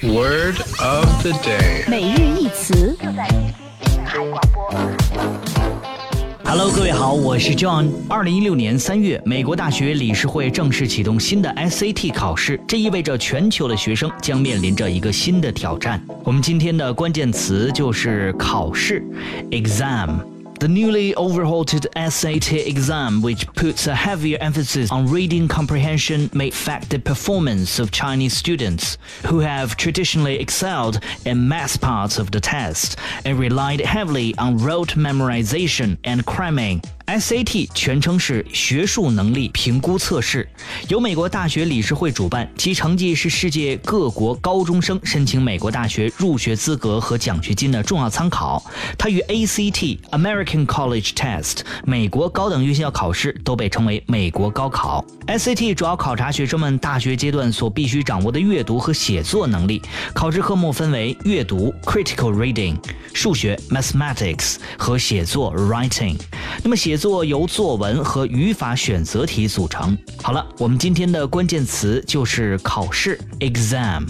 Word of the day. 每日一词。Hello，各位好，我是 John。二零一六年三月，美国大学理事会正式启动新的 SAT 考试，这意味着全球的学生将面临着一个新的挑战。我们今天的关键词就是考试，exam。The newly overhauled SAT exam, which puts a heavier emphasis on reading comprehension, may affect the performance of Chinese students who have traditionally excelled in math parts of the test and relied heavily on rote memorization and cramming. SAT 全称是学术能力评估测试，由美国大学理事会主办，其成绩是世界各国高中生申请美国大学入学资格和奖学金的重要参考。它与 ACT American College Test 美国高等院校考试都被称为美国高考。SAT 主要考察学生们大学阶段所必须掌握的阅读和写作能力。考试科目分为阅读 （Critical Reading）、数学 （Mathematics） 和写作 （Writing）。那么写作由作文和语法选择题组成。好了，我们今天的关键词就是考试 （exam）。